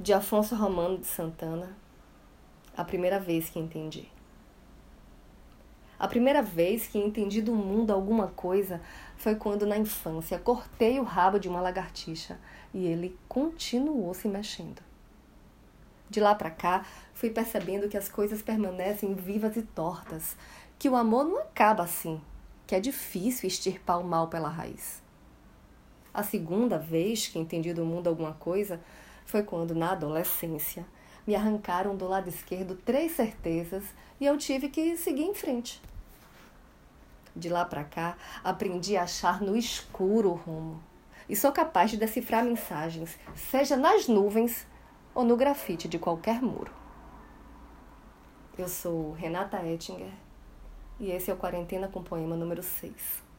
de Afonso Romano de Santana, a primeira vez que entendi. A primeira vez que entendi do mundo alguma coisa foi quando, na infância, cortei o rabo de uma lagartixa e ele continuou se mexendo. De lá para cá, fui percebendo que as coisas permanecem vivas e tortas, que o amor não acaba assim, que é difícil extirpar o mal pela raiz. A segunda vez que entendi do mundo alguma coisa foi quando, na adolescência, me arrancaram do lado esquerdo três certezas e eu tive que seguir em frente. De lá para cá, aprendi a achar no escuro o rumo. E sou capaz de decifrar mensagens, seja nas nuvens ou no grafite de qualquer muro. Eu sou Renata Ettinger e esse é o Quarentena com Poema número 6.